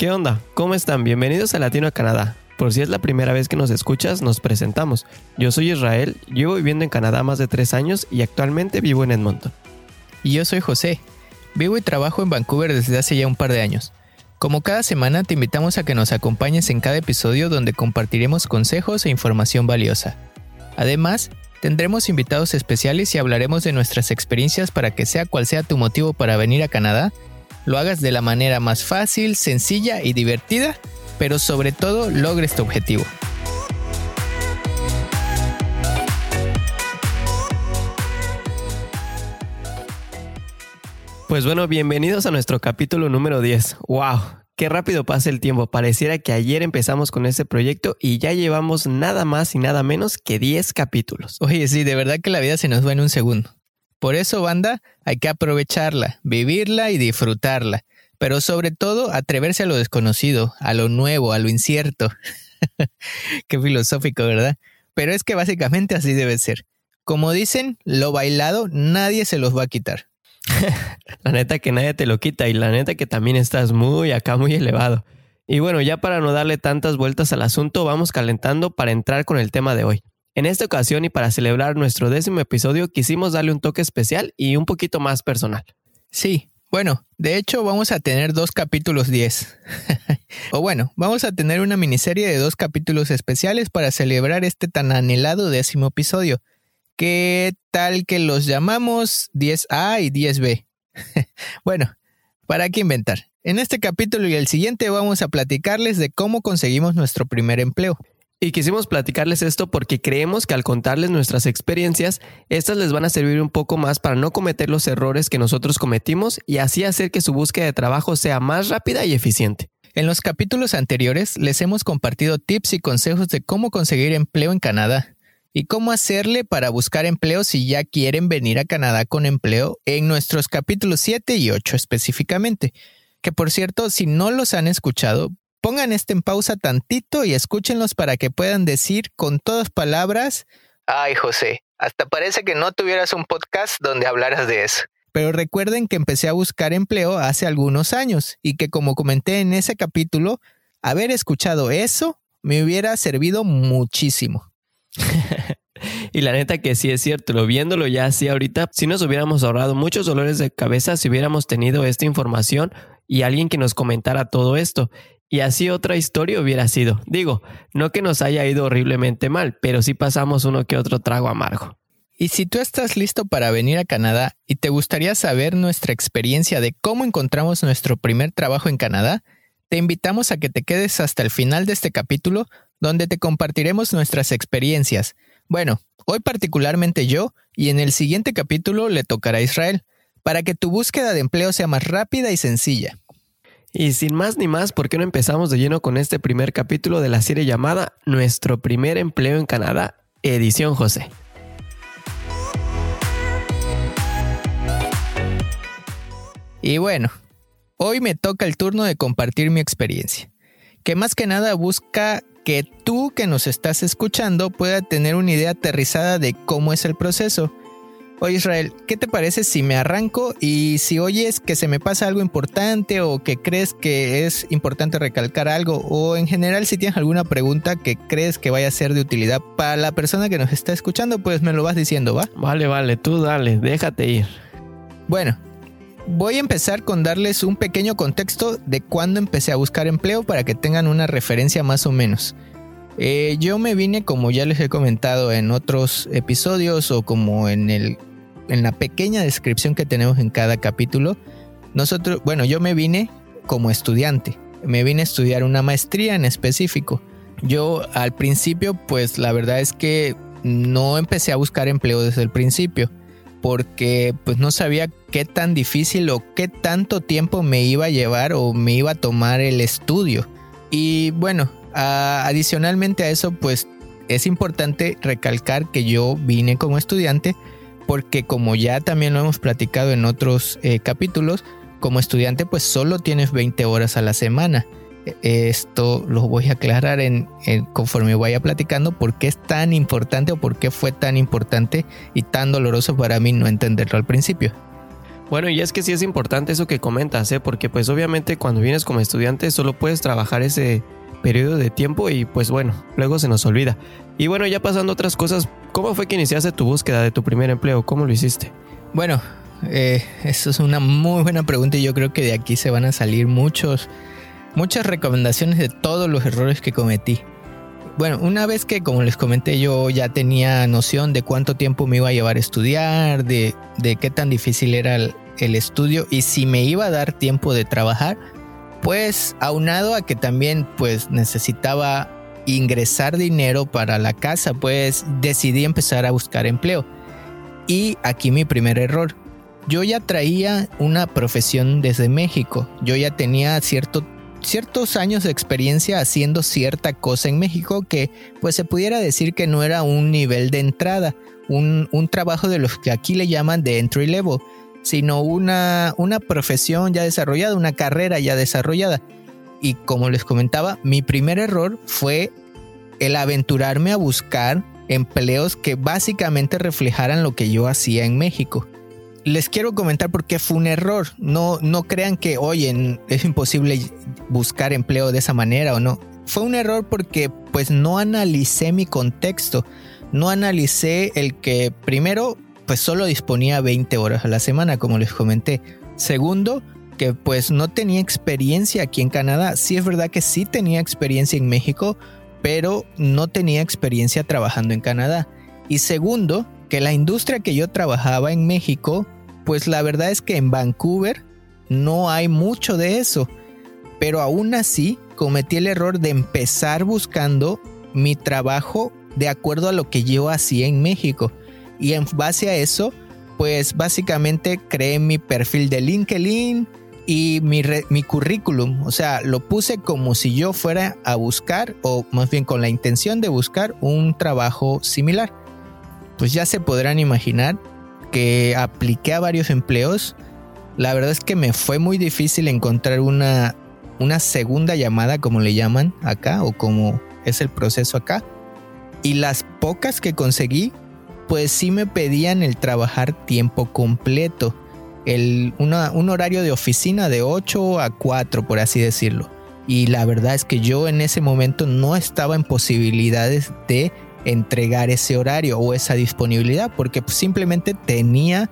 ¿Qué onda? ¿Cómo están? Bienvenidos a Latino a Canadá. Por si es la primera vez que nos escuchas, nos presentamos. Yo soy Israel, llevo viviendo en Canadá más de tres años y actualmente vivo en Edmonton. Y yo soy José. Vivo y trabajo en Vancouver desde hace ya un par de años. Como cada semana te invitamos a que nos acompañes en cada episodio donde compartiremos consejos e información valiosa. Además, tendremos invitados especiales y hablaremos de nuestras experiencias para que sea cual sea tu motivo para venir a Canadá, lo hagas de la manera más fácil, sencilla y divertida, pero sobre todo logres tu objetivo. Pues bueno, bienvenidos a nuestro capítulo número 10. ¡Wow! Qué rápido pasa el tiempo. Pareciera que ayer empezamos con este proyecto y ya llevamos nada más y nada menos que 10 capítulos. Oye, sí, de verdad que la vida se nos va en un segundo. Por eso, banda, hay que aprovecharla, vivirla y disfrutarla. Pero sobre todo, atreverse a lo desconocido, a lo nuevo, a lo incierto. Qué filosófico, ¿verdad? Pero es que básicamente así debe ser. Como dicen, lo bailado nadie se los va a quitar. la neta que nadie te lo quita y la neta que también estás muy acá, muy elevado. Y bueno, ya para no darle tantas vueltas al asunto, vamos calentando para entrar con el tema de hoy. En esta ocasión y para celebrar nuestro décimo episodio, quisimos darle un toque especial y un poquito más personal. Sí, bueno, de hecho vamos a tener dos capítulos 10. o bueno, vamos a tener una miniserie de dos capítulos especiales para celebrar este tan anhelado décimo episodio. ¿Qué tal que los llamamos 10A y 10B? bueno, ¿para qué inventar? En este capítulo y el siguiente vamos a platicarles de cómo conseguimos nuestro primer empleo. Y quisimos platicarles esto porque creemos que al contarles nuestras experiencias, estas les van a servir un poco más para no cometer los errores que nosotros cometimos y así hacer que su búsqueda de trabajo sea más rápida y eficiente. En los capítulos anteriores les hemos compartido tips y consejos de cómo conseguir empleo en Canadá y cómo hacerle para buscar empleo si ya quieren venir a Canadá con empleo en nuestros capítulos 7 y 8 específicamente. Que por cierto, si no los han escuchado, pongan este en pausa tantito y escúchenlos para que puedan decir con todas palabras, ay José, hasta parece que no tuvieras un podcast donde hablaras de eso. Pero recuerden que empecé a buscar empleo hace algunos años y que como comenté en ese capítulo, haber escuchado eso me hubiera servido muchísimo. y la neta que sí es cierto, lo viéndolo ya así ahorita, si nos hubiéramos ahorrado muchos dolores de cabeza si hubiéramos tenido esta información y alguien que nos comentara todo esto. Y así otra historia hubiera sido. Digo, no que nos haya ido horriblemente mal, pero sí pasamos uno que otro trago amargo. Y si tú estás listo para venir a Canadá y te gustaría saber nuestra experiencia de cómo encontramos nuestro primer trabajo en Canadá, te invitamos a que te quedes hasta el final de este capítulo donde te compartiremos nuestras experiencias. Bueno, hoy particularmente yo, y en el siguiente capítulo le tocará a Israel, para que tu búsqueda de empleo sea más rápida y sencilla. Y sin más ni más, ¿por qué no empezamos de lleno con este primer capítulo de la serie llamada Nuestro primer empleo en Canadá, edición José? Y bueno, hoy me toca el turno de compartir mi experiencia, que más que nada busca que tú que nos estás escuchando pueda tener una idea aterrizada de cómo es el proceso. Oye Israel, ¿qué te parece si me arranco y si oyes que se me pasa algo importante o que crees que es importante recalcar algo o en general si tienes alguna pregunta que crees que vaya a ser de utilidad para la persona que nos está escuchando, pues me lo vas diciendo, ¿va? Vale, vale, tú dale, déjate ir. Bueno, voy a empezar con darles un pequeño contexto de cuándo empecé a buscar empleo para que tengan una referencia más o menos. Eh, yo me vine, como ya les he comentado en otros episodios o como en, el, en la pequeña descripción que tenemos en cada capítulo, nosotros, bueno, yo me vine como estudiante, me vine a estudiar una maestría en específico. Yo al principio, pues la verdad es que no empecé a buscar empleo desde el principio porque pues no sabía qué tan difícil o qué tanto tiempo me iba a llevar o me iba a tomar el estudio. Y bueno, adicionalmente a eso pues es importante recalcar que yo vine como estudiante porque como ya también lo hemos platicado en otros eh, capítulos, como estudiante pues solo tienes 20 horas a la semana. Esto lo voy a aclarar en, conforme vaya platicando por qué es tan importante o por qué fue tan importante y tan doloroso para mí no entenderlo al principio. Bueno, y es que sí es importante eso que comentas, ¿eh? porque pues obviamente cuando vienes como estudiante solo puedes trabajar ese periodo de tiempo y pues bueno, luego se nos olvida. Y bueno, ya pasando a otras cosas, ¿cómo fue que iniciaste tu búsqueda de tu primer empleo? ¿Cómo lo hiciste? Bueno, eh, eso es una muy buena pregunta y yo creo que de aquí se van a salir muchos, muchas recomendaciones de todos los errores que cometí. Bueno, una vez que, como les comenté, yo ya tenía noción de cuánto tiempo me iba a llevar a estudiar, de, de qué tan difícil era el, el estudio y si me iba a dar tiempo de trabajar, pues aunado a que también pues necesitaba ingresar dinero para la casa, pues decidí empezar a buscar empleo. Y aquí mi primer error. Yo ya traía una profesión desde México. Yo ya tenía cierto, ciertos años de experiencia haciendo cierta cosa en México que pues se pudiera decir que no era un nivel de entrada, un, un trabajo de los que aquí le llaman de entry level sino una, una profesión ya desarrollada, una carrera ya desarrollada. Y como les comentaba, mi primer error fue el aventurarme a buscar empleos que básicamente reflejaran lo que yo hacía en México. Les quiero comentar por qué fue un error. No, no crean que, oye, es imposible buscar empleo de esa manera o no. Fue un error porque pues no analicé mi contexto. No analicé el que primero pues solo disponía 20 horas a la semana, como les comenté. Segundo, que pues no tenía experiencia aquí en Canadá. Sí es verdad que sí tenía experiencia en México, pero no tenía experiencia trabajando en Canadá. Y segundo, que la industria que yo trabajaba en México, pues la verdad es que en Vancouver no hay mucho de eso. Pero aún así cometí el error de empezar buscando mi trabajo de acuerdo a lo que yo hacía en México. Y en base a eso, pues básicamente creé mi perfil de LinkedIn y mi, mi currículum. O sea, lo puse como si yo fuera a buscar, o más bien con la intención de buscar un trabajo similar. Pues ya se podrán imaginar que apliqué a varios empleos. La verdad es que me fue muy difícil encontrar una, una segunda llamada, como le llaman acá, o como es el proceso acá. Y las pocas que conseguí pues sí me pedían el trabajar tiempo completo, el, un horario de oficina de 8 a 4, por así decirlo. Y la verdad es que yo en ese momento no estaba en posibilidades de entregar ese horario o esa disponibilidad porque simplemente tenía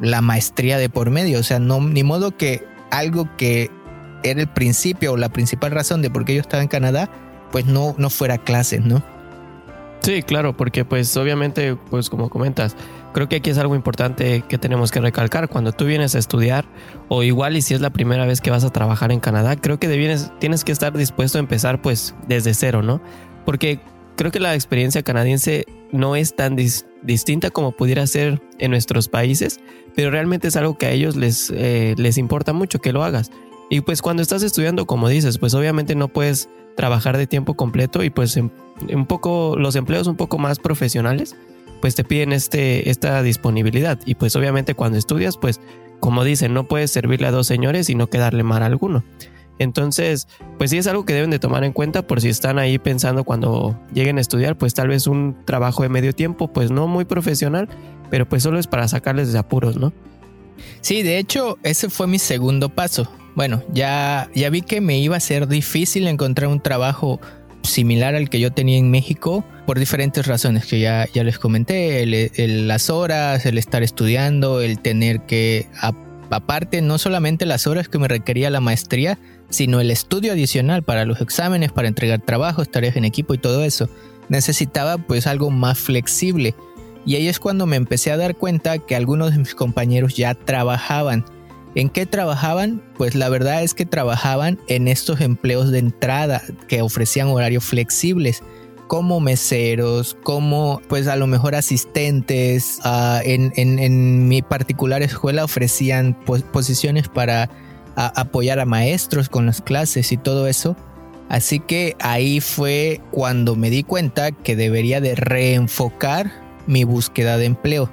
la maestría de por medio. O sea, no, ni modo que algo que era el principio o la principal razón de por qué yo estaba en Canadá, pues no, no fuera clases, ¿no? Sí, claro, porque pues obviamente, pues como comentas, creo que aquí es algo importante que tenemos que recalcar. Cuando tú vienes a estudiar, o igual y si es la primera vez que vas a trabajar en Canadá, creo que debienes, tienes que estar dispuesto a empezar pues desde cero, ¿no? Porque creo que la experiencia canadiense no es tan distinta como pudiera ser en nuestros países, pero realmente es algo que a ellos les, eh, les importa mucho que lo hagas. Y pues cuando estás estudiando, como dices, pues obviamente no puedes trabajar de tiempo completo y pues un poco los empleos un poco más profesionales pues te piden este, esta disponibilidad y pues obviamente cuando estudias pues como dicen no puedes servirle a dos señores y no quedarle mal a alguno. Entonces, pues sí es algo que deben de tomar en cuenta por si están ahí pensando cuando lleguen a estudiar, pues tal vez un trabajo de medio tiempo, pues no muy profesional, pero pues solo es para sacarles de apuros, ¿no? Sí, de hecho, ese fue mi segundo paso. Bueno, ya, ya vi que me iba a ser difícil encontrar un trabajo similar al que yo tenía en México por diferentes razones que ya, ya les comenté, las horas, el estar estudiando, el tener que, aparte, no solamente las horas que me requería la maestría, sino el estudio adicional para los exámenes, para entregar trabajos, tareas en equipo y todo eso. Necesitaba pues algo más flexible. Y ahí es cuando me empecé a dar cuenta que algunos de mis compañeros ya trabajaban ¿En qué trabajaban? Pues la verdad es que trabajaban en estos empleos de entrada que ofrecían horarios flexibles como meseros, como pues a lo mejor asistentes. Ah, en, mi particular escuela ofrecían posiciones para apoyar a maestros con las clases y todo eso. Así que ahí fue cuando me di cuenta que debería de reenfocar mi búsqueda de empleo.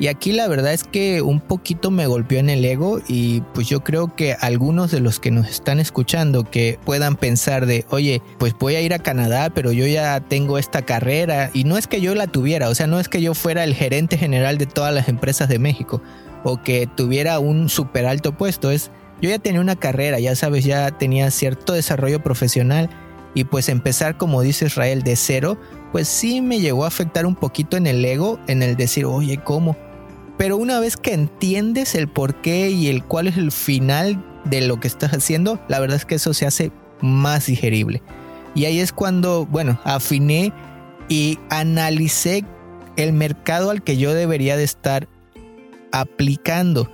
Y aquí la verdad es que un poquito me golpeó en el ego y pues yo creo que algunos de los que nos están escuchando que puedan pensar de, oye, pues voy a ir a Canadá, pero yo ya tengo esta carrera y no es que yo la tuviera, o sea, no es que yo fuera el gerente general de todas las empresas de México, o que tuviera un súper alto puesto. Es, yo ya tenía una carrera, ya sabes, ya tenía cierto desarrollo profesional y pues empezar, como dice Israel, de cero, pues sí me llegó a afectar un poquito en el ego, en el decir, oye, ¿cómo? Pero una vez que entiendes el por qué y el cuál es el final de lo que estás haciendo, la verdad es que eso se hace más digerible. Y ahí es cuando, bueno, afiné y analicé el mercado al que yo debería de estar aplicando.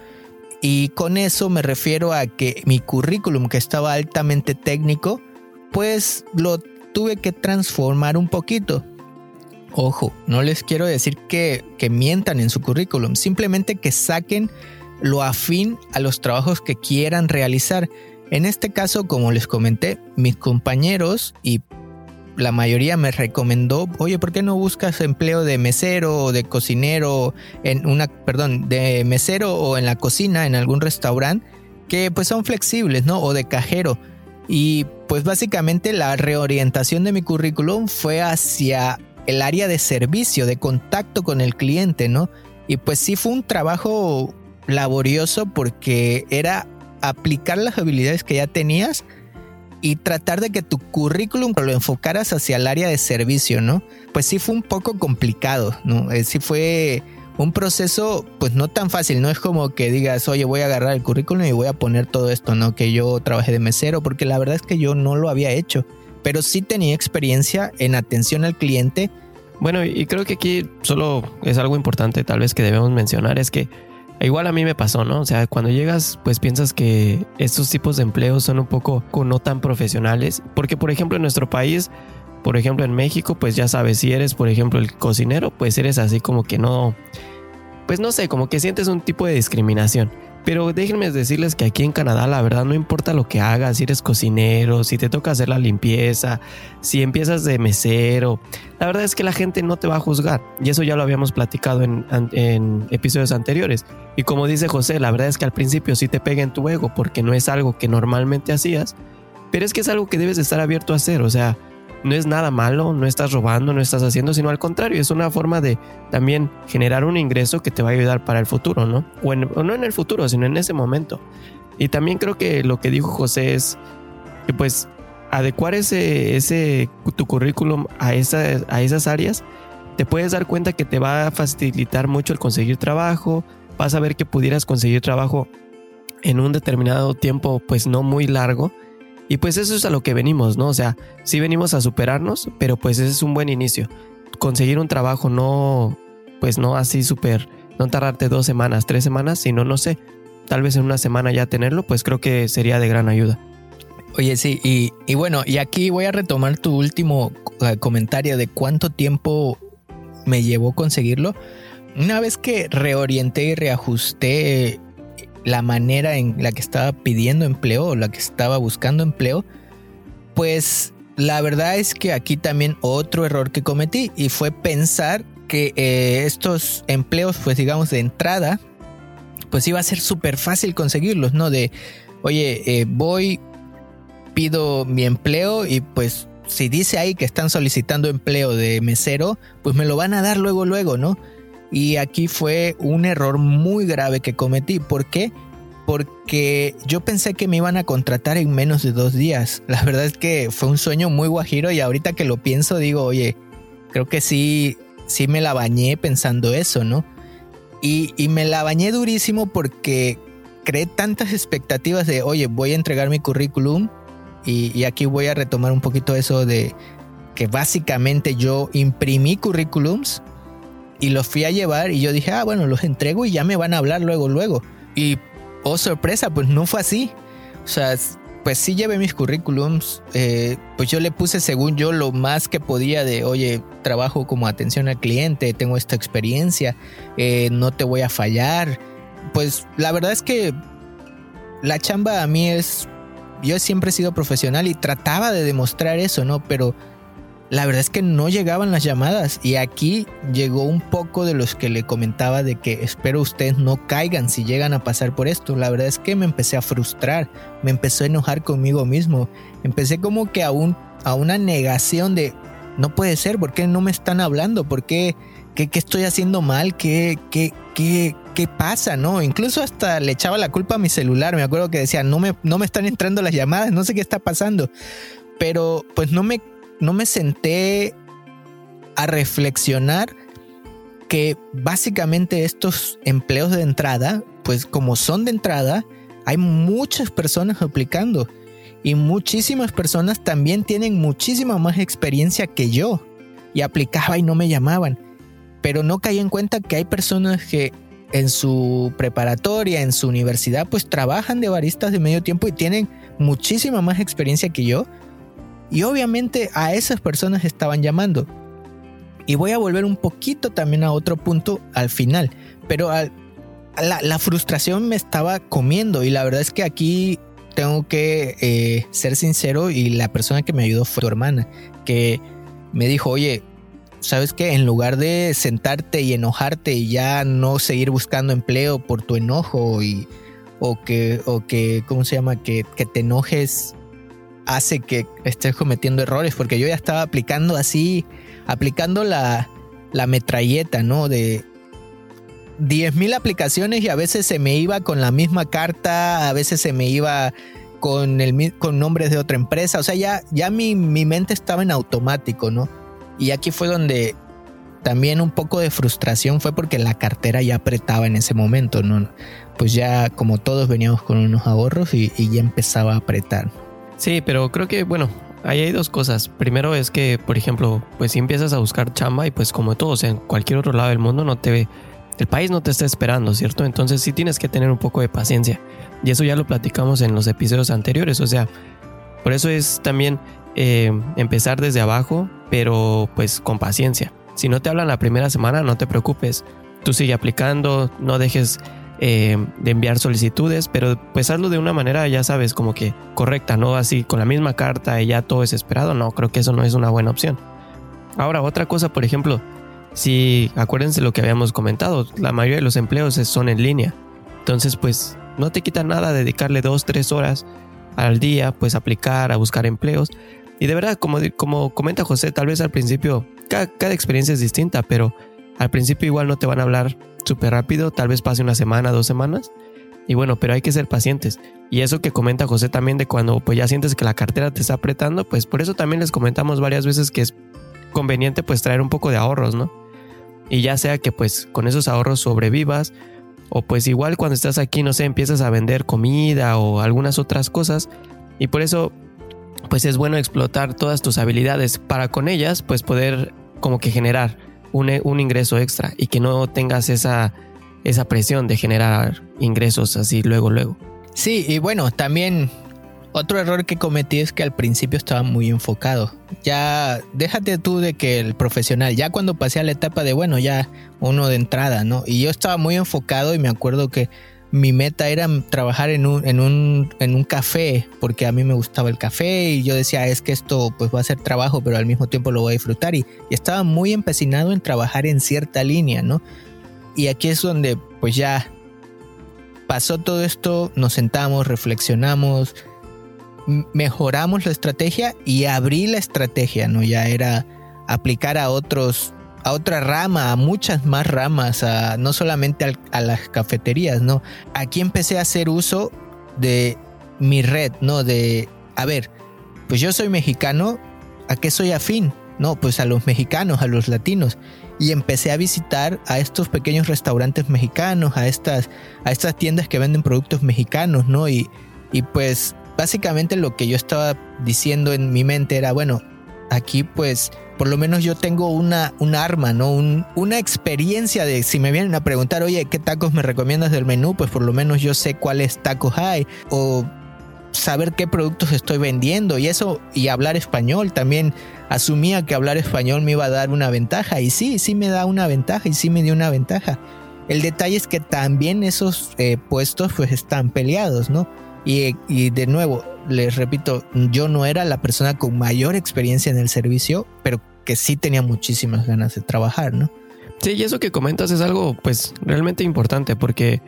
Y con eso me refiero a que mi currículum, que estaba altamente técnico, pues lo tuve que transformar un poquito. Ojo, no les quiero decir que, que mientan en su currículum, simplemente que saquen lo afín a los trabajos que quieran realizar. En este caso, como les comenté, mis compañeros y la mayoría me recomendó, oye, ¿por qué no buscas empleo de mesero o de cocinero en una, perdón, de mesero o en la cocina en algún restaurante que pues son flexibles, ¿no? O de cajero. Y pues básicamente la reorientación de mi currículum fue hacia el área de servicio, de contacto con el cliente, ¿no? Y pues sí fue un trabajo laborioso porque era aplicar las habilidades que ya tenías y tratar de que tu currículum lo enfocaras hacia el área de servicio, ¿no? Pues sí fue un poco complicado, ¿no? Eh, sí fue un proceso pues no tan fácil, no es como que digas, oye, voy a agarrar el currículum y voy a poner todo esto, ¿no? Que yo trabajé de mesero, porque la verdad es que yo no lo había hecho, pero sí tenía experiencia en atención al cliente. Bueno, y creo que aquí solo es algo importante tal vez que debemos mencionar, es que Igual a mí me pasó, ¿no? O sea, cuando llegas, pues piensas que estos tipos de empleos son un poco no tan profesionales. Porque, por ejemplo, en nuestro país, por ejemplo, en México, pues ya sabes, si eres, por ejemplo, el cocinero, pues eres así como que no. Pues no sé, como que sientes un tipo de discriminación. Pero déjenme decirles que aquí en Canadá la verdad no importa lo que hagas, si eres cocinero, si te toca hacer la limpieza, si empiezas de mesero, la verdad es que la gente no te va a juzgar. Y eso ya lo habíamos platicado en, episodios anteriores. Y como dice José, la verdad es que al principio sí te pega en tu ego porque no es algo que normalmente hacías, pero es que es algo que debes estar abierto a hacer. O sea, no es nada malo, no estás robando, no estás haciendo, sino al contrario, es una forma de también generar un ingreso que te va a ayudar para el futuro, ¿no? O, no en el futuro, sino en ese momento. Y también creo que lo que dijo José es que pues adecuar ese, ese tu currículum a, esa, a esas áreas, te puedes dar cuenta que te va a facilitar mucho el conseguir trabajo, vas a ver que pudieras conseguir trabajo en un determinado tiempo pues no muy largo y pues eso es a lo que venimos, ¿no? O sea, sí venimos a superarnos, pero pues ese es un buen inicio. Conseguir un trabajo no, pues no así súper, no tardarte dos semanas, tres semanas, sino no sé, tal vez en una semana ya tenerlo, pues creo que sería de gran ayuda. Oye, sí, y, y bueno, y aquí voy a retomar tu último eh, comentario de cuánto tiempo me llevó conseguirlo. Una vez que reorienté y reajusté la manera en la que estaba pidiendo empleo o la que estaba buscando empleo, pues la verdad es que aquí también otro error que cometí y fue pensar que eh, estos empleos, pues digamos de entrada, pues iba a ser súper fácil conseguirlos, ¿no? De, oye, eh, voy, pido mi empleo y pues si dice ahí que están solicitando empleo de mesero, pues me lo van a dar luego, luego, ¿no? Y aquí fue un error muy grave que cometí. ¿Por qué? Porque yo pensé que me iban a contratar en menos de dos días. La verdad es que fue un sueño muy guajiro y ahorita que lo pienso digo, oye, creo que sí, sí me la bañé pensando eso, ¿no? Y, y me la bañé durísimo porque creé tantas expectativas de, oye, voy a entregar mi currículum y, y aquí voy a retomar un poquito eso de que básicamente yo imprimí currículums y los fui a llevar y yo dije, ah, bueno, los entrego y ya me van a hablar luego, luego. Y, oh sorpresa, pues no fue así. O sea, pues sí llevé mis currículums, eh, pues yo le puse según yo lo más que podía de, oye, trabajo como atención al cliente, tengo esta experiencia, eh, no te voy a fallar. Pues la verdad es que la chamba a mí es, yo siempre he sido profesional y trataba de demostrar eso, ¿no? Pero la verdad es que no llegaban las llamadas y aquí llegó un poco de los que le comentaba de que espero ustedes no caigan si llegan a pasar por esto. La verdad es que me empecé a frustrar, me empecé a enojar conmigo mismo, empecé como que a, un, a una negación de no puede ser, ¿por qué no me están hablando? ¿Por qué, qué, estoy haciendo mal? ¿Qué, qué, qué, ¿qué pasa? No, incluso hasta le echaba la culpa a mi celular. Me acuerdo que decía, no me, no me están entrando las llamadas, no sé qué está pasando. Pero pues no me, no me senté a reflexionar que básicamente estos empleos de entrada, pues como son de entrada, hay muchas personas aplicando y muchísimas personas también tienen muchísima más experiencia que yo y aplicaba y no me llamaban. Pero no caí en cuenta que hay personas que en su preparatoria, en su universidad, pues trabajan de baristas de medio tiempo y tienen muchísima más experiencia que yo. Y obviamente a esas personas estaban llamando. Y voy a volver un poquito también a otro punto al final. Pero la, la, frustración me estaba comiendo y la verdad es que aquí tengo que eh, ser sincero y la persona que me ayudó fue tu hermana, que me dijo, oye, ¿sabes qué? En lugar de sentarte y enojarte y ya no seguir buscando empleo por tu enojo y, o que, o que, ¿cómo se llama? Que, que te enojes hace que estés cometiendo errores, porque yo ya estaba aplicando así, aplicando la, la metralleta, ¿no? De 10.000 aplicaciones y a veces se me iba con la misma carta, a veces se me iba con, el, con nombres de otra empresa, o sea, ya, ya mi, mi mente estaba en automático, ¿no? Y aquí fue donde también un poco de frustración fue porque la cartera ya apretaba en ese momento, ¿no? Pues ya como todos veníamos con unos ahorros y, y ya empezaba a apretar. Sí, pero creo que, bueno, ahí hay dos cosas. Primero es que, por ejemplo, pues si empiezas a buscar chamba y pues como todos en cualquier otro lado del mundo no te ve el país no te está esperando, ¿cierto? Entonces sí tienes que tener un poco de paciencia. Y eso ya lo platicamos en los episodios anteriores. O sea, por eso es también eh, empezar desde abajo, pero pues con paciencia. Si no te hablan la primera semana, no te preocupes. Tú sigue aplicando, no dejes eh, de enviar solicitudes, pero pues hazlo de una manera, ya sabes, como que correcta, no así con la misma carta y ya todo es esperado. No, creo que eso no es una buena opción. Ahora, otra cosa, por ejemplo, si acuérdense lo que habíamos comentado, la mayoría de los empleos son en línea. Entonces, pues no te quita nada dedicarle dos, tres horas al día, pues aplicar, a buscar empleos. Y de verdad, como, como comenta José, tal vez al principio, cada, cada experiencia es distinta, pero al principio igual no te van a hablar súper rápido, tal vez pase una semana, dos semanas. Y bueno, pero hay que ser pacientes. Y eso que comenta José también de cuando pues ya sientes que la cartera te está apretando, pues por eso también les comentamos varias veces que es conveniente pues traer un poco de ahorros, ¿no? Y ya sea que pues con esos ahorros sobrevivas o pues igual cuando estás aquí, no sé, empiezas a vender comida o algunas otras cosas y por eso pues es bueno explotar todas tus habilidades para con ellas pues poder como que generar un, un ingreso extra y que no tengas esa, esa presión de generar ingresos así luego luego. Sí, y bueno, también otro error que cometí es que al principio estaba muy enfocado. Ya, déjate tú de que el profesional, ya cuando pasé a la etapa de, bueno, ya uno de entrada, ¿no? Y yo estaba muy enfocado y me acuerdo que mi meta era trabajar en un, en un, en un café, porque a mí me gustaba el café y yo decía, es que esto pues va a ser trabajo, pero al mismo tiempo lo voy a disfrutar. Y, y estaba muy empecinado en trabajar en cierta línea, ¿no? Y aquí es donde pues ya pasó todo esto, nos sentamos, reflexionamos, mejoramos la estrategia y abrí la estrategia, ¿no? Ya era aplicar a otros, a otra rama, a muchas más ramas, a, no solamente a las cafeterías, ¿no? Aquí empecé a hacer uso de mi red, ¿no? De, a ver, pues yo soy mexicano, ¿a qué soy afín? No, pues a los mexicanos, a los latinos. Y empecé a visitar a estos pequeños restaurantes mexicanos, a estas, a estas tiendas que venden productos mexicanos, ¿no? Y, y pues básicamente lo que yo estaba diciendo en mi mente era, bueno, aquí pues por lo menos yo tengo una, un arma, ¿no? una experiencia de si me vienen a preguntar, oye, ¿qué tacos me recomiendas del menú? Pues por lo menos yo sé cuáles tacos hay o saber qué productos estoy vendiendo y eso y hablar español también asumía que hablar español me iba a dar una ventaja y sí, sí me da una ventaja y sí me dio una ventaja. El detalle es que también esos eh, puestos pues están peleados, ¿no? Y, de nuevo, les repito, yo no era la persona con mayor experiencia en el servicio, pero que sí tenía muchísimas ganas de trabajar, ¿no? Sí, y eso que comentas es algo pues realmente importante porque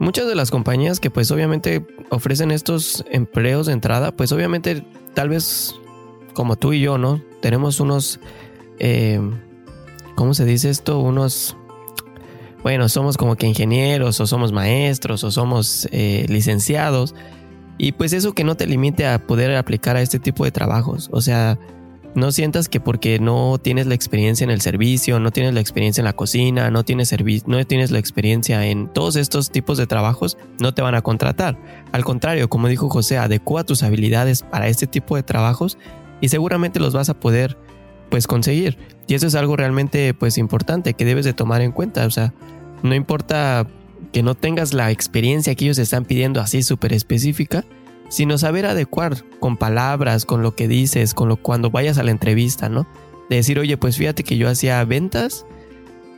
muchas de las compañías que pues obviamente ofrecen estos empleos de entrada, pues obviamente tal vez como tú y yo, ¿no? Tenemos unos, eh, ¿cómo se dice esto? Unos bueno, somos como que ingenieros o somos maestros o somos eh, licenciados. Y pues eso que no te limite a poder aplicar a este tipo de trabajos. O sea, no sientas que porque no tienes la experiencia en el servicio, no tienes la experiencia en la cocina, no tienes, no tienes la experiencia en todos estos tipos de trabajos, no te van a contratar. Al contrario, como dijo José, adecua tus habilidades para este tipo de trabajos y seguramente los vas a poder pues conseguir. Y eso es algo realmente pues importante que debes de tomar en cuenta. O sea, no importa que no tengas la experiencia que ellos están pidiendo así súper específica, sino saber adecuar con palabras, con lo que dices, con lo cuando vayas a la entrevista, ¿no? De decir, oye, pues fíjate que yo hacía ventas,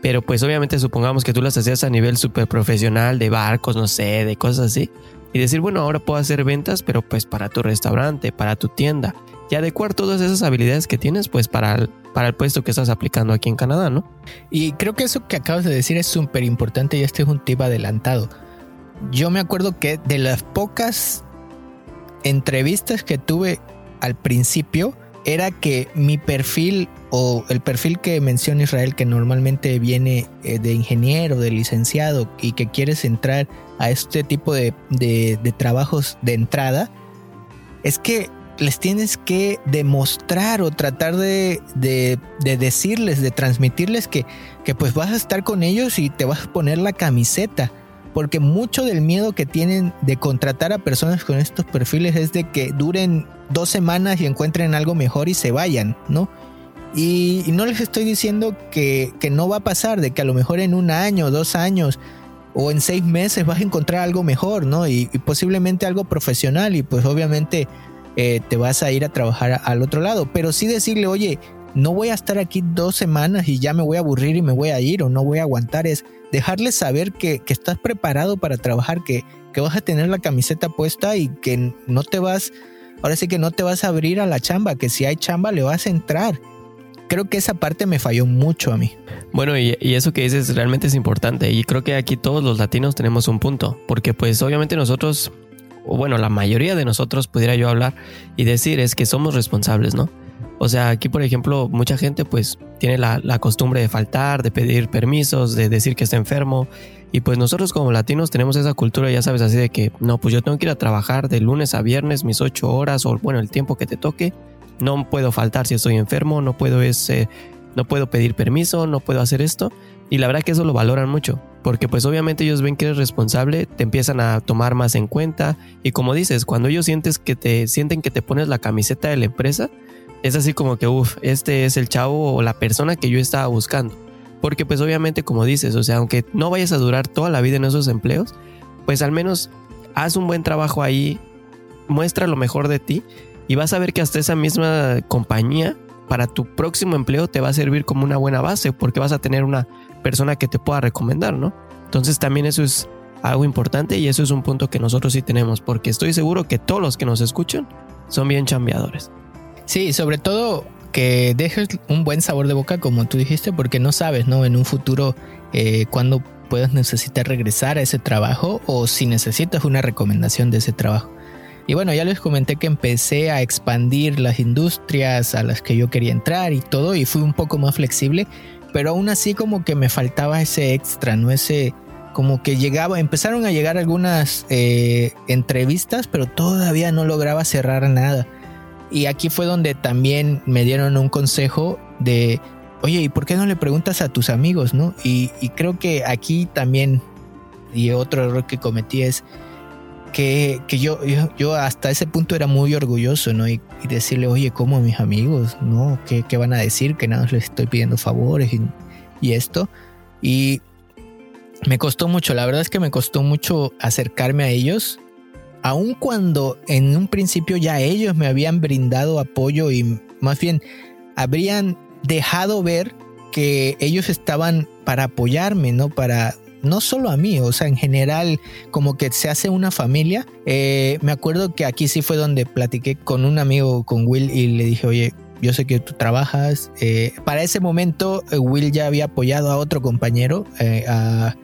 pero pues obviamente supongamos que tú las hacías a nivel súper profesional, de barcos, no sé, de cosas así. Y decir, bueno, ahora puedo hacer ventas, pero pues para tu restaurante, para tu tienda. Y adecuar todas esas habilidades que tienes, pues para para el puesto que estás aplicando aquí en Canadá, ¿no? Y creo que eso que acabas de decir es súper importante y este es un tip adelantado. Yo me acuerdo que de las pocas entrevistas que tuve al principio era que mi perfil o el perfil que menciona Israel que normalmente viene eh, de ingeniero, de licenciado y que quieres entrar a este tipo de, de trabajos de entrada, es que les tienes que demostrar o tratar de, decirles, de transmitirles que, que pues vas a estar con ellos y te vas a poner la camiseta. Porque mucho del miedo que tienen de contratar a personas con estos perfiles es de que duren dos semanas y encuentren algo mejor y se vayan, ¿no? Y, no les estoy diciendo que, no va a pasar, de que a lo mejor en un año, dos años o en seis meses vas a encontrar algo mejor, ¿no? y posiblemente algo profesional y pues obviamente eh, te vas a ir a trabajar al otro lado. Pero sí decirle, oye, no voy a estar aquí dos semanas y ya me voy a aburrir y me voy a ir o no voy a aguantar. Es dejarles saber que, estás preparado para trabajar, que, que vas a tener la camiseta puesta y que no te vas, ahora sí que no te vas a abrir a la chamba, que si hay chamba le vas a entrar. Creo que esa parte me falló mucho a mí. Bueno, y, y, eso que dices realmente es importante. Y creo que aquí todos los latinos tenemos un punto. Porque pues obviamente nosotros bueno, la mayoría de nosotros pudiera yo hablar y decir es que somos responsables, ¿no? O sea, aquí por ejemplo, mucha gente pues tiene la, costumbre de faltar, de pedir permisos, de decir que está enfermo. Y pues nosotros como latinos tenemos esa cultura, ya sabes, así de que, no, pues yo tengo que ir a trabajar de lunes a viernes mis ocho horas o bueno, el tiempo que te toque. No puedo faltar si estoy enfermo, no puedo, ese, no puedo pedir permiso, no puedo hacer esto. Y la verdad que eso lo valoran mucho, porque pues obviamente ellos ven que eres responsable, te empiezan a tomar más en cuenta y como dices, cuando ellos sientes que te sienten que te pones la camiseta de la empresa, es así como que uff, este es el chavo o la persona que yo estaba buscando. Porque pues obviamente como dices, o sea, aunque no vayas a durar toda la vida en esos empleos, pues al menos haz un buen trabajo ahí, muestra lo mejor de ti y vas a ver que hasta esa misma compañía para tu próximo empleo te va a servir como una buena base porque vas a tener una persona que te pueda recomendar, ¿no? Entonces también eso es algo importante y eso es un punto que nosotros sí tenemos, porque estoy seguro que todos los que nos escuchan son bien chambeadores. Sí, sobre todo que dejes un buen sabor de boca, como tú dijiste, porque no sabes, ¿no? En un futuro, eh, cuando puedas necesitar regresar a ese trabajo o si necesitas una recomendación de ese trabajo. Y bueno, ya les comenté que empecé a expandir las industrias a las que yo quería entrar y todo, y fui un poco más flexible, pero aún así como que me faltaba ese extra, ¿no? Ese, como que llegaba, empezaron a llegar algunas eh, entrevistas, pero todavía no lograba cerrar nada. Y aquí fue donde también me dieron un consejo de, oye, ¿y por qué no le preguntas a tus amigos, no? Y, y creo que aquí también, y otro error que cometí es, que, yo, yo, hasta ese punto era muy orgulloso, ¿no? Y, decirle, oye, ¿cómo mis amigos? ¿No? ¿Qué, van a decir? Que nada les estoy pidiendo favores y, esto. Y me costó mucho, la verdad es que me costó mucho acercarme a ellos, aun cuando en un principio ya ellos me habían brindado apoyo y más bien habrían dejado ver que ellos estaban para apoyarme, ¿no? Para no solo a mí, o sea, en general, como que se hace una familia. Eh, me acuerdo que aquí sí fue donde platiqué con un amigo, con Will, y le dije, oye, yo sé que tú trabajas. Eh, para ese momento, eh, Will ya había apoyado a otro compañero, a,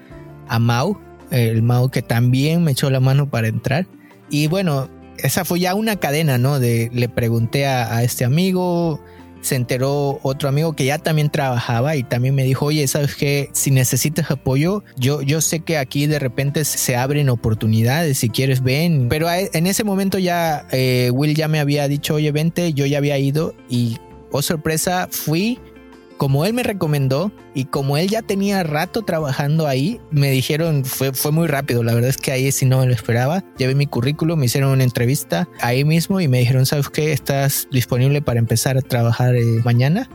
a Mau, el Mau que también me echó la mano para entrar. Y bueno, esa fue ya una cadena, ¿no? De le pregunté a este amigo se enteró otro amigo que ya también trabajaba y también me dijo, oye, ¿sabes qué? Si necesitas apoyo, yo, yo sé que aquí de repente se abren oportunidades, si quieres ven. Pero en ese momento ya eh, Will ya me había dicho, oye, vente, yo ya había ido y, oh sorpresa, fui como él me recomendó y como él ya tenía rato trabajando ahí, me dijeron, fue, fue muy rápido, la verdad es que ahí sí no me lo esperaba, llevé mi currículum, me hicieron una entrevista ahí mismo y me dijeron, ¿sabes qué? ¿Estás disponible para empezar a trabajar eh, mañana?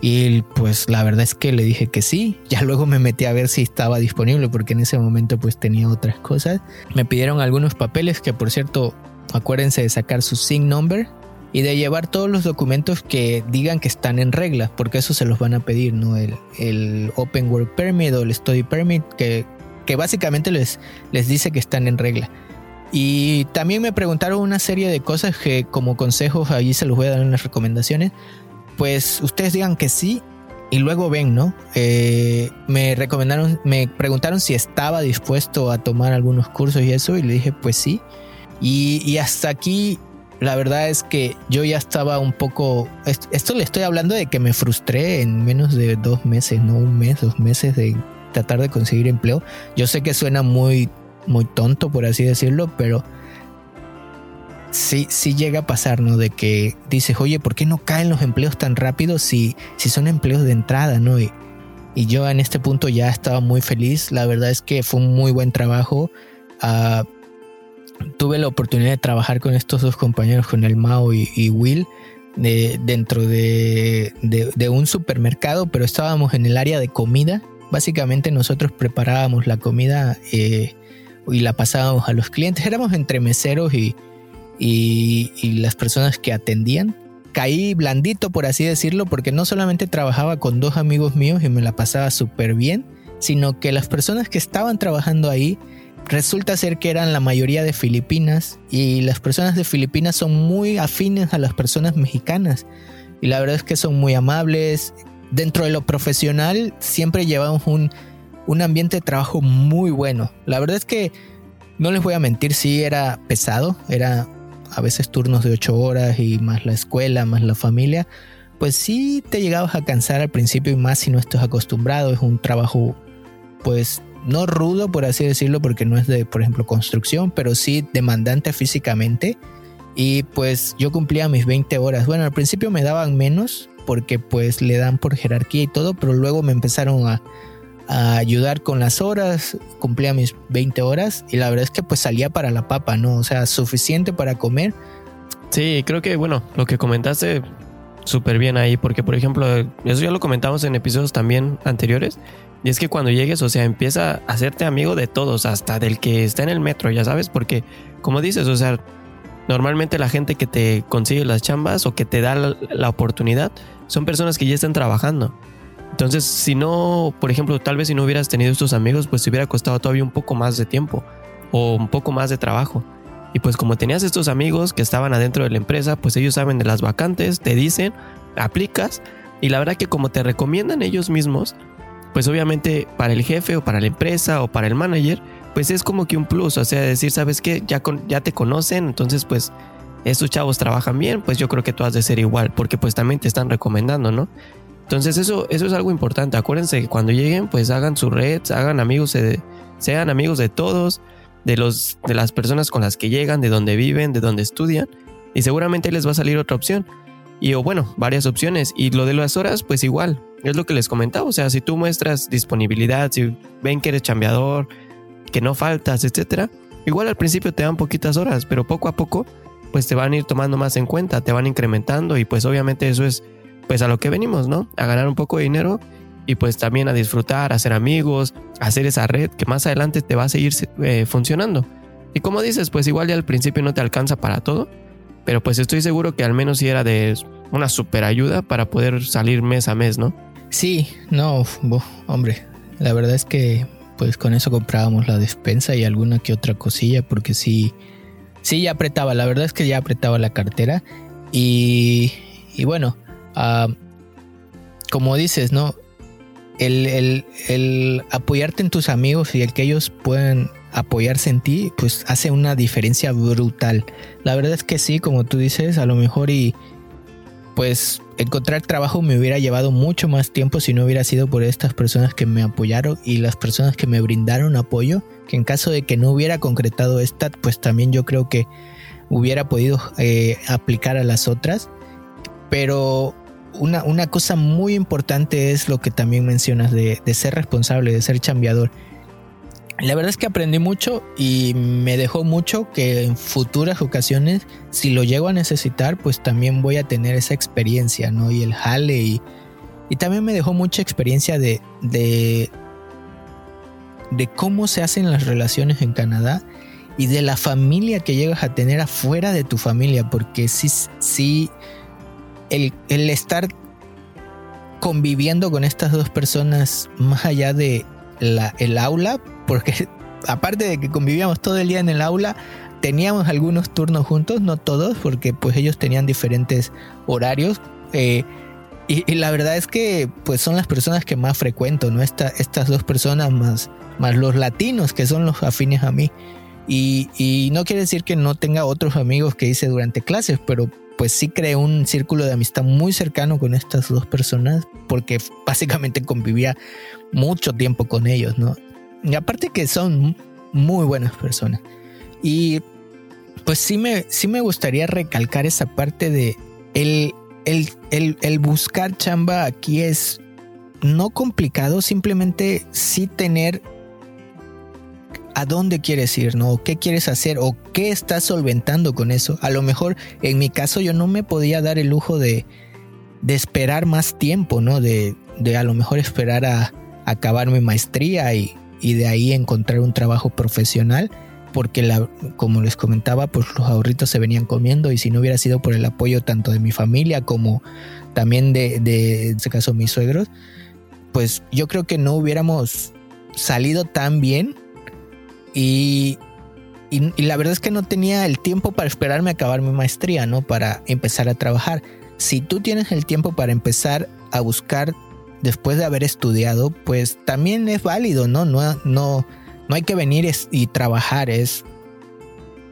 Y pues la verdad es que le dije que sí. Ya luego me metí a ver si estaba disponible porque en ese momento pues tenía otras cosas. Me pidieron algunos papeles que por cierto acuérdense de sacar su SIN number y de llevar todos los documentos que digan que están en regla, porque eso se los van a pedir, ¿no? El, el Open Work Permit o el Study Permit, que, que básicamente les, les dice que están en regla. Y también me preguntaron una serie de cosas que como consejos allí se los voy a dar en las recomendaciones. Pues ustedes digan que sí y luego ven, ¿no? Eh, me recomendaron, me preguntaron si estaba dispuesto a tomar algunos cursos y eso y le dije pues sí. Y, y hasta aquí la verdad es que yo ya estaba un poco. Esto le estoy hablando de que me frustré en menos de dos meses, no un mes, dos meses de tratar de conseguir empleo. Yo sé que suena muy, muy tonto, por así decirlo, pero sí, sí llega a pasar, ¿no? De que dices, oye, ¿por qué no caen los empleos tan rápido si, si son empleos de entrada, ¿no? Y, y yo en este punto ya estaba muy feliz. La verdad es que fue un muy buen trabajo. Uh, tuve la oportunidad de trabajar con estos dos compañeros, con el Mao y, Will, dentro de, un supermercado, pero estábamos en el área de comida. Básicamente nosotros preparábamos la comida eh, y la pasábamos a los clientes. Éramos entre meseros y, y las personas que atendían. Caí blandito, por así decirlo, porque no solamente trabajaba con dos amigos míos y me la pasaba súper bien, sino que las personas que estaban trabajando ahí resulta ser que eran la mayoría de Filipinas y las personas de Filipinas son muy afines a las personas mexicanas y la verdad es que son muy amables. Dentro de lo profesional siempre llevamos un, un ambiente de trabajo muy bueno. La verdad es que no les voy a mentir, sí era pesado, era a veces turnos de ocho horas y más la escuela, más la familia. Pues sí te llegabas a cansar al principio y más si no estás acostumbrado. Es un trabajo pues no rudo, por así decirlo, porque no es de, por ejemplo, construcción, pero sí demandante físicamente. Y pues yo cumplía mis 20 horas. Bueno, al principio me daban menos porque pues le dan por jerarquía y todo, pero luego me empezaron a, ayudar con las horas, cumplía mis 20 horas y la verdad es que pues salía para la papa, ¿no? O sea, suficiente para comer. Sí, creo que bueno, lo que comentaste súper bien ahí, porque por ejemplo, eso ya lo comentamos en episodios también anteriores, y es que cuando llegues, o sea, empieza a hacerte amigo de todos, hasta del que está en el metro, ya sabes, porque como dices, o sea, normalmente la gente que te consigue las chambas o que te da la, oportunidad son personas que ya están trabajando. Entonces, si no, por ejemplo, tal vez si no hubieras tenido estos amigos, pues te hubiera costado todavía un poco más de tiempo o un poco más de trabajo. Y pues como tenías estos amigos que estaban adentro de la empresa, pues ellos saben de las vacantes, te dicen, aplicas y la verdad que como te recomiendan ellos mismos, pues obviamente para el jefe o para la empresa o para el manager, pues es como que un plus, o sea, decir, ¿sabes qué? Ya, ya te conocen, entonces pues estos chavos trabajan bien, pues yo creo que tú has de ser igual, porque pues también te están recomendando, ¿no? Entonces eso, eso es algo importante, acuérdense que cuando lleguen, pues hagan su red, hagan amigos, sean amigos de todos, de, los, de las personas con las que llegan, de donde viven, de donde estudian, y seguramente les va a salir otra opción. Y o bueno, varias opciones. Y lo de las horas, pues igual, es lo que les comentaba, o sea, si tú muestras disponibilidad, si ven que eres chambeador, que no faltas, etcétera, igual al principio te dan poquitas horas, pero poco a poco pues te van a ir tomando más en cuenta, te van incrementando y pues obviamente eso es pues a lo que venimos, ¿no? A ganar un poco de dinero y pues también a disfrutar, a hacer amigos, a hacer esa red que más adelante te va a seguir eh, funcionando. Y como dices, pues igual ya al principio no te alcanza para todo, pero pues estoy seguro que al menos si era de una super ayuda para poder salir mes a mes, ¿no? Sí, no, hombre, la verdad es que pues con eso comprábamos la despensa y alguna que otra cosilla porque sí, sí ya apretaba, la verdad es que ya apretaba la cartera y, y bueno, como dices, ¿no? El, el, el, apoyarte en tus amigos y el que ellos puedan apoyarse en ti, pues hace una diferencia brutal. La verdad es que sí, como tú dices, a lo mejor y pues encontrar trabajo me hubiera llevado mucho más tiempo si no hubiera sido por estas personas que me apoyaron y las personas que me brindaron apoyo, que en caso de que no hubiera concretado esta, pues también yo creo que hubiera podido eh, aplicar a las otras. Pero una, una, cosa muy importante es lo que también mencionas de, de ser responsable, de ser chambeador. La verdad es que aprendí mucho y me dejó mucho que en futuras ocasiones, si lo llego a necesitar, pues también voy a tener esa experiencia, ¿no? Y el jale y, y también me dejó mucha experiencia de, de, de cómo se hacen las relaciones en Canadá y de la familia que llegas a tener afuera de tu familia, porque sí, sí, el, el estar conviviendo con estas dos personas más allá de la, el aula, porque aparte de que convivíamos todo el día en el aula, teníamos algunos turnos juntos, no todos, porque pues ellos tenían diferentes horarios. Eh, y, la verdad es que pues son las personas que más frecuento, ¿no? estas dos personas más, más los latinos, que son los afines a mí. Y, y, no quiere decir que no tenga otros amigos que hice durante clases, pero pues sí creé un círculo de amistad muy cercano con estas dos personas, porque básicamente convivía mucho tiempo con ellos, ¿no? Aparte que son muy buenas personas. Y pues sí me, sí me gustaría recalcar esa parte de el, el, buscar chamba aquí es no complicado, simplemente sí tener a dónde quieres ir, ¿no? ¿Qué quieres hacer o qué estás solventando con eso? A lo mejor en mi caso yo no me podía dar el lujo de, de esperar más tiempo, ¿no? De, de a lo mejor esperar a acabar mi maestría y, y de ahí encontrar un trabajo profesional porque como les comentaba, pues los ahorritos se venían comiendo y si no hubiera sido por el apoyo tanto de mi familia como también de, de en este caso mis suegros, pues yo creo que no hubiéramos salido tan bien y, y, y, la verdad es que no tenía el tiempo para esperarme a acabar mi maestría, ¿no? Para empezar a trabajar. Si tú tienes el tiempo para empezar a buscar después de haber estudiado, pues también es válido, ¿no? No, no, no hay que venir y trabajar, es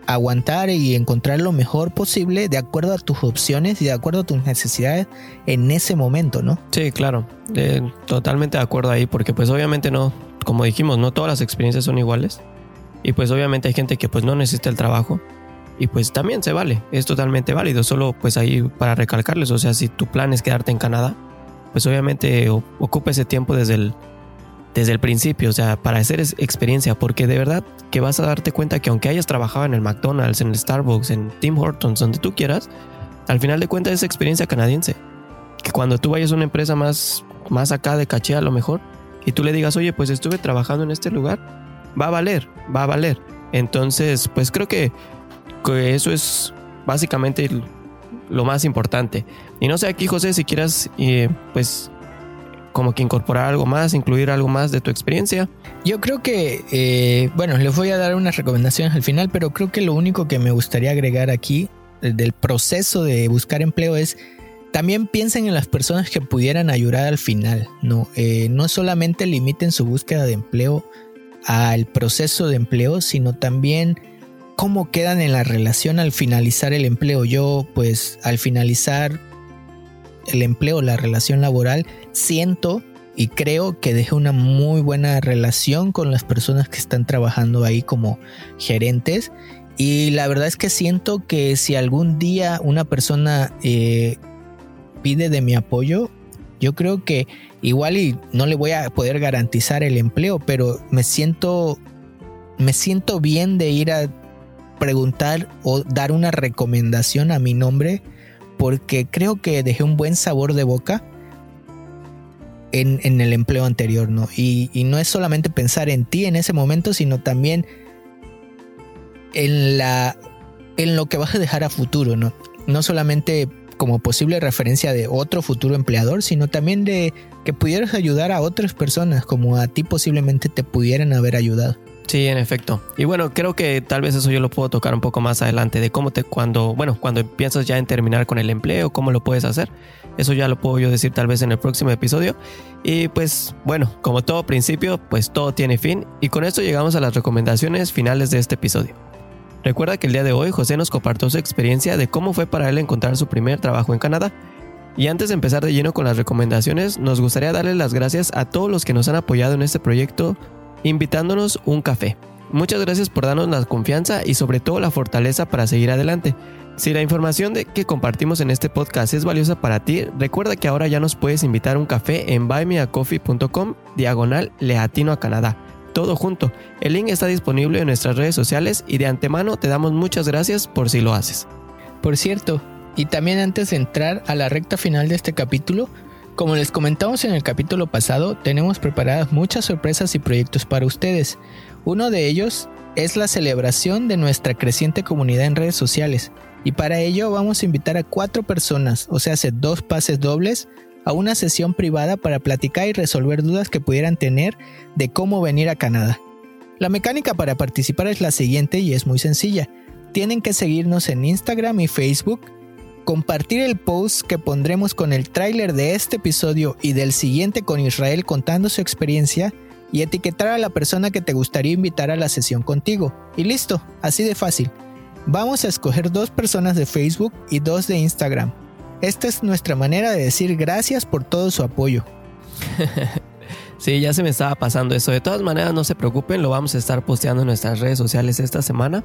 aguantar y encontrar lo mejor posible de acuerdo a tus opciones y de acuerdo a tus necesidades en ese momento, ¿no? Sí, claro, eh, totalmente de acuerdo ahí, porque pues obviamente no, como dijimos, no todas las experiencias son iguales y pues obviamente hay gente que pues no necesita el trabajo y pues también se vale, es totalmente válido, solo pues ahí para recalcarles, o sea, si tu plan es quedarte en Canadá, pues obviamente ocupa ese tiempo desde el, desde el principio, o sea, para hacer experiencia, porque de verdad que vas a darte cuenta que aunque hayas trabajado en el McDonald's, en el Starbucks, en Tim Hortons, donde tú quieras, al final de cuentas es experiencia canadiense. Que cuando tú vayas a una empresa más, más acá de caché a lo mejor, y tú le digas, oye, pues estuve trabajando en este lugar, va a valer, va a valer. Entonces, pues creo que, que eso es básicamente lo más importante. Y no sé aquí, José, si quieras, eh, pues, como que incorporar algo más, incluir algo más de tu experiencia. Yo creo que, eh, bueno, les voy a dar unas recomendaciones al final, pero creo que lo único que me gustaría agregar aquí eh, del proceso de buscar empleo es también piensen en las personas que pudieran ayudar al final, no, no solamente limiten su búsqueda de empleo al proceso de empleo, sino también cómo quedan en la relación al finalizar el empleo. Yo, pues, al finalizar el empleo, la relación laboral, siento y creo que dejé una muy buena relación con las personas que están trabajando ahí como gerentes. Y la verdad es que siento que si algún día una persona eh, pide de mi apoyo, yo creo que igual y no le voy a poder garantizar el empleo, pero me siento me siento bien de ir a preguntar o dar una recomendación a mi nombre porque creo que dejé un buen sabor de boca en, el empleo anterior, ¿no? Y, no es solamente pensar en ti en ese momento, sino también en, la, en lo que vas a dejar a futuro, ¿no? No solamente como posible referencia de otro futuro empleador, sino también de que pudieras ayudar a otras personas como a ti posiblemente te pudieran haber ayudado. Sí, en efecto. Y bueno, creo que tal vez eso yo lo puedo tocar un poco más adelante de cómo te cuando, bueno, cuando piensas ya en terminar con el empleo, cómo lo puedes hacer. Eso ya lo puedo yo decir tal vez en el próximo episodio. Y pues bueno, como todo principio, pues todo tiene fin y con esto llegamos a las recomendaciones finales de este episodio. Recuerda que el día de hoy José nos compartió su experiencia de cómo fue para él encontrar su primer trabajo en Canadá Y antes de empezar de lleno con las recomendaciones, nos gustaría darles las gracias a todos los que nos han apoyado en este proyecto invitándonos un café. Muchas gracias por darnos la confianza y sobre todo la fortaleza para seguir adelante. Si la información de que compartimos en este podcast es valiosa para ti, recuerda que ahora ya nos puedes invitar a un café en buymeacoffee.com diagonal leatino a Canadá. Todo junto. El link está disponible en nuestras redes sociales y de antemano te damos muchas gracias por si lo haces. Por cierto, y también antes de entrar a la recta final de este capítulo, como les comentamos en el capítulo pasado, tenemos preparadas muchas sorpresas y proyectos para ustedes. Uno de ellos es la celebración de nuestra creciente comunidad en redes sociales. Y para ello vamos a invitar a cuatro personas, o sea, hace dos pases dobles, a una sesión privada para platicar y resolver dudas que pudieran tener de cómo venir a Canadá. La mecánica para participar es la siguiente y es muy sencilla. Tienen que seguirnos en Instagram y Facebook compartir el post que pondremos con el tráiler de este episodio y del siguiente con Israel contando su experiencia y etiquetar a la persona que te gustaría invitar a la sesión contigo. Y listo, así de fácil. Vamos a escoger dos personas de Facebook y dos de Instagram. Esta es nuestra manera de decir gracias por todo su apoyo. sí, ya se me estaba pasando eso. De todas maneras, no se preocupen, lo vamos a estar posteando en nuestras redes sociales esta semana.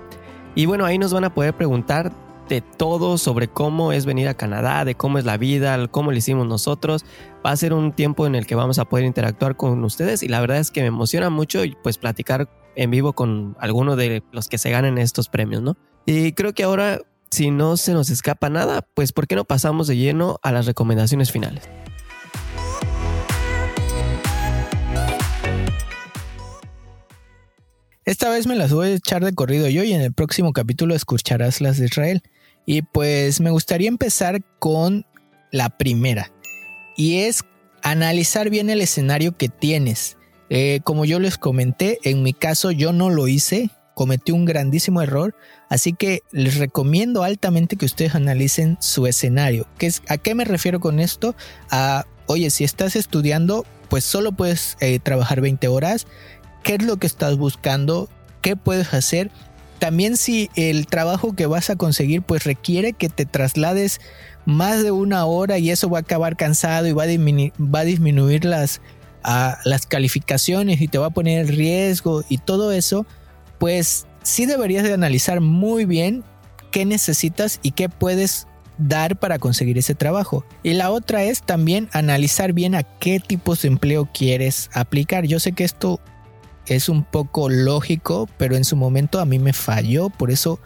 Y bueno, ahí nos van a poder preguntar de todo sobre cómo es venir a Canadá, de cómo es la vida, cómo lo hicimos nosotros. Va a ser un tiempo en el que vamos a poder interactuar con ustedes y la verdad es que me emociona mucho pues platicar en vivo con alguno de los que se ganen estos premios, ¿no? Y creo que ahora, si no se nos escapa nada, pues ¿por qué no pasamos de lleno a las recomendaciones finales? Esta vez me las voy a echar de corrido yo y en el próximo capítulo escucharás las de Israel. Y pues me gustaría empezar con la primera. Y es analizar bien el escenario que tienes. Eh, como yo les comenté, en mi caso yo no lo hice, cometí un grandísimo error, así que les recomiendo altamente que ustedes analicen su escenario. ¿Qué es, ¿A qué me refiero con esto? A, oye, si estás estudiando, pues solo puedes eh, trabajar 20 horas. ¿Qué es lo que estás buscando? ¿Qué puedes hacer? También si el trabajo que vas a conseguir pues requiere que te traslades más de una hora y eso va a acabar cansado y va a, disminuir las, las calificaciones y te va a poner en riesgo y todo eso, pues sí deberías de analizar muy bien qué necesitas y qué puedes dar para conseguir ese trabajo. Y la otra es también analizar bien a qué tipos de empleo quieres aplicar. Yo sé que esto es un poco lógico, pero en su momento a mí me falló, por eso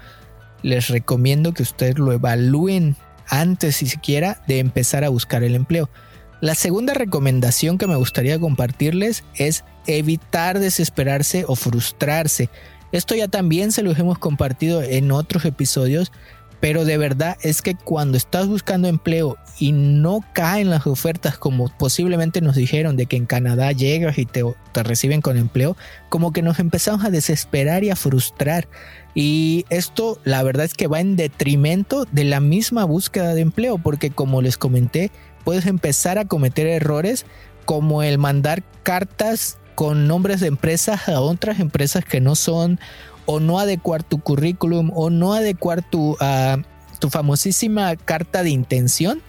les recomiendo que ustedes lo evalúen antes si siquiera de empezar a buscar el empleo. La segunda recomendación que me gustaría compartirles es evitar desesperarse o frustrarse. Esto ya también se los hemos compartido en otros episodios, pero de verdad es que cuando estás buscando empleo y no caen las ofertas como posiblemente nos dijeron de que en Canadá llegas y te, te reciben con empleo, como que nos empezamos a desesperar y a frustrar. Y esto la verdad es que va en detrimento de la misma búsqueda de empleo, porque como les comenté, puedes empezar a cometer errores como el mandar cartas con nombres de empresas a otras empresas que no son o no adecuar tu currículum o no adecuar tu, ah, tu famosísima carta de intención.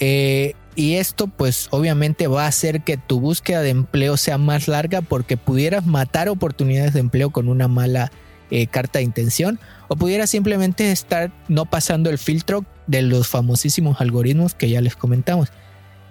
Eh, y esto pues obviamente va a hacer que tu búsqueda de empleo sea más larga porque pudieras matar oportunidades de empleo con una mala eh, carta de intención o pudieras simplemente estar no pasando el filtro de los famosísimos algoritmos que ya les comentamos.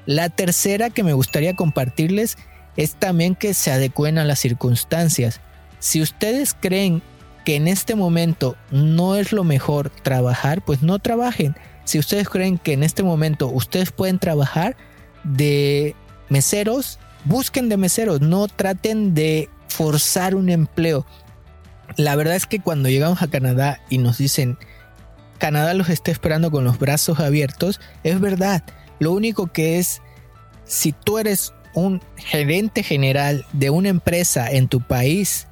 La tercera que me gustaría compartirles es también que se adecuen a las circunstancias. Si ustedes creen que en este momento no es lo mejor trabajar, pues no trabajen. Si ustedes creen que en este momento ustedes pueden trabajar de meseros, busquen de meseros, no traten de forzar un empleo. La verdad es que cuando llegamos a Canadá y nos dicen Canadá los está esperando con los brazos abiertos, es verdad. Lo único que es, si tú eres un gerente general de una empresa en tu país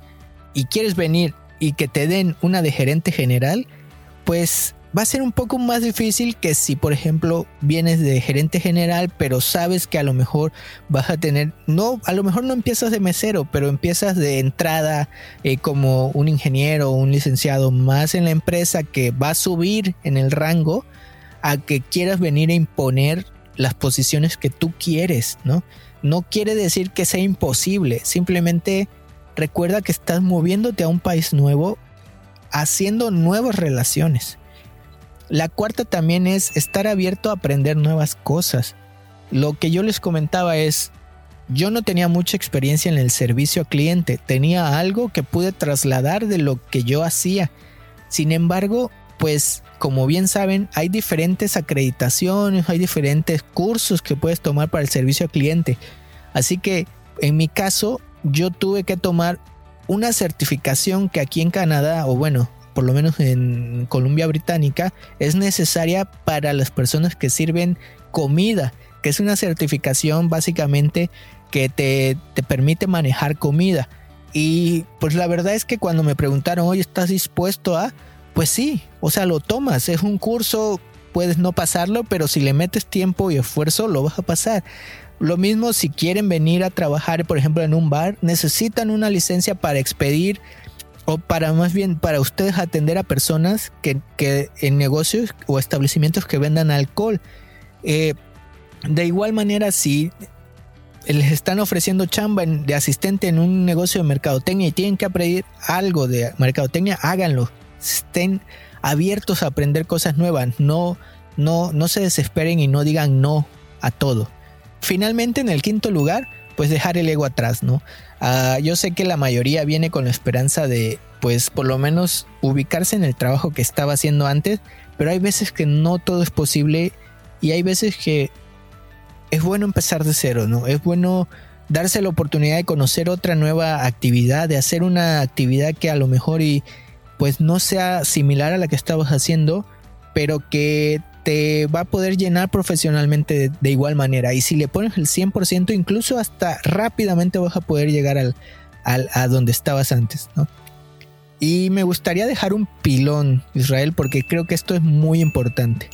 y quieres venir y que te den una de gerente general, pues va a ser un poco más difícil que si, por ejemplo, vienes de gerente general, pero sabes que a lo mejor vas a tener, no, a lo mejor no empiezas de mesero, pero empiezas de entrada eh, como un ingeniero o un licenciado más en la empresa que va a subir en el rango a que quieras venir a imponer las posiciones que tú quieres, ¿no? No quiere decir que sea imposible, simplemente recuerda que estás moviéndote a un país nuevo, haciendo nuevas relaciones. La cuarta también es estar abierto a aprender nuevas cosas. Lo que yo les comentaba es, yo no tenía mucha experiencia en el servicio al cliente, tenía algo que pude trasladar de lo que yo hacía. Sin embargo, pues como bien saben, hay diferentes acreditaciones, hay diferentes cursos que puedes tomar para el servicio al cliente. Así que en mi caso, yo tuve que tomar una certificación que aquí en Canadá, o bueno, por lo menos en Columbia Británica, es necesaria para las personas que sirven comida, que es una certificación básicamente que te, te permite manejar comida. Y pues la verdad es que cuando me preguntaron, oye, ¿estás dispuesto a? Pues sí, o sea, lo tomas, es un curso, puedes no pasarlo, pero si le metes tiempo y esfuerzo, lo vas a pasar. Lo mismo si quieren venir a trabajar, por ejemplo, en un bar, necesitan una licencia para expedir o para más bien para ustedes atender a personas que, en negocios o establecimientos que vendan alcohol. Eh, de igual manera, si les están ofreciendo chamba de asistente en un negocio de mercadotecnia y tienen que aprender algo de mercadotecnia, háganlo estén abiertos a aprender cosas nuevas, no, no, no se desesperen y no digan no a todo. Finalmente, en el quinto lugar, pues dejar el ego atrás, ¿no? Ah, yo sé que la mayoría viene con la esperanza de, pues por lo menos ubicarse en el trabajo que estaba haciendo antes, pero hay veces que no todo es posible y hay veces que es bueno empezar de cero, ¿no? Es bueno darse la oportunidad de conocer otra nueva actividad, de hacer una actividad que a lo mejor y pues no sea similar a la que estabas haciendo, pero que te va a poder llenar profesionalmente de, igual manera. Y si le pones el 100%, incluso hasta rápidamente vas a poder llegar al, a donde estabas antes. Y me gustaría dejar un pilón, Israel, porque creo que esto es muy importante.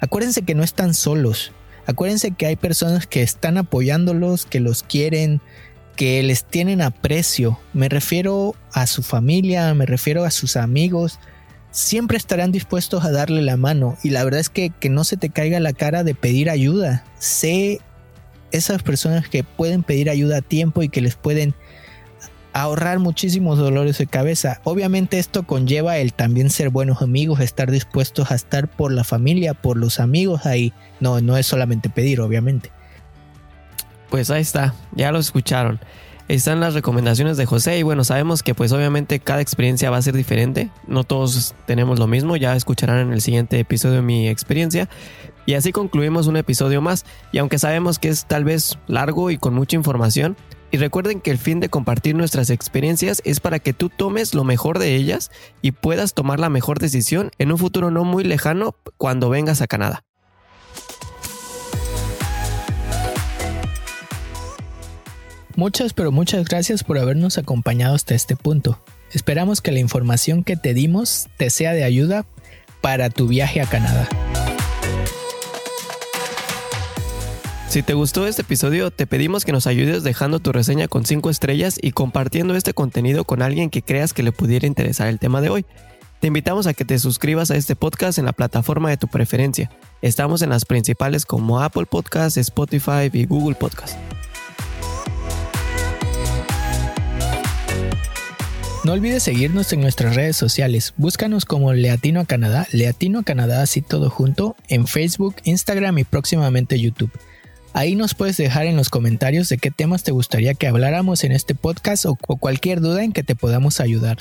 Acuérdense que no están solos. Acuérdense que hay personas que están apoyándolos, que los quieren, que les tienen aprecio. Me refiero a su familia, me refiero a sus amigos. Siempre estarán dispuestos a darle la mano. Y la verdad es que, que no se te caiga la cara de pedir ayuda. Sé esas personas que pueden pedir ayuda a tiempo y que les pueden ahorrar muchísimos dolores de cabeza. Obviamente esto conlleva el también ser buenos amigos, estar dispuestos a estar por la familia, por los amigos ahí. No, no es solamente pedir, obviamente. Pues ahí está, ya lo escucharon. Están las recomendaciones de José y bueno, sabemos que pues obviamente cada experiencia va a ser diferente, no todos tenemos lo mismo, ya escucharán en el siguiente episodio mi experiencia. Y así concluimos un episodio más y aunque sabemos que es tal vez largo y con mucha información, y recuerden que el fin de compartir nuestras experiencias es para que tú tomes lo mejor de ellas y puedas tomar la mejor decisión en un futuro no muy lejano cuando vengas a Canadá. Muchas pero muchas gracias por habernos acompañado hasta este punto. Esperamos que la información que te dimos te sea de ayuda para tu viaje a Canadá. Si te gustó este episodio, te pedimos que nos ayudes dejando tu reseña con 5 estrellas y compartiendo este contenido con alguien que creas que le pudiera interesar el tema de hoy. Te invitamos a que te suscribas a este podcast en la plataforma de tu preferencia. Estamos en las principales como Apple Podcasts, Spotify y Google Podcasts. No olvides seguirnos en nuestras redes sociales. Búscanos como Leatino a Canadá, Leatino a Canadá así todo junto, en Facebook, Instagram y próximamente YouTube. Ahí nos puedes dejar en los comentarios de qué temas te gustaría que habláramos en este podcast o, cualquier duda en que te podamos ayudar.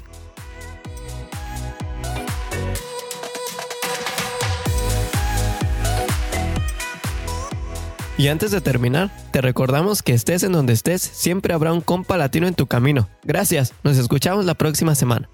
Y antes de terminar, te recordamos que estés en donde estés, siempre habrá un compa latino en tu camino. Gracias, nos escuchamos la próxima semana.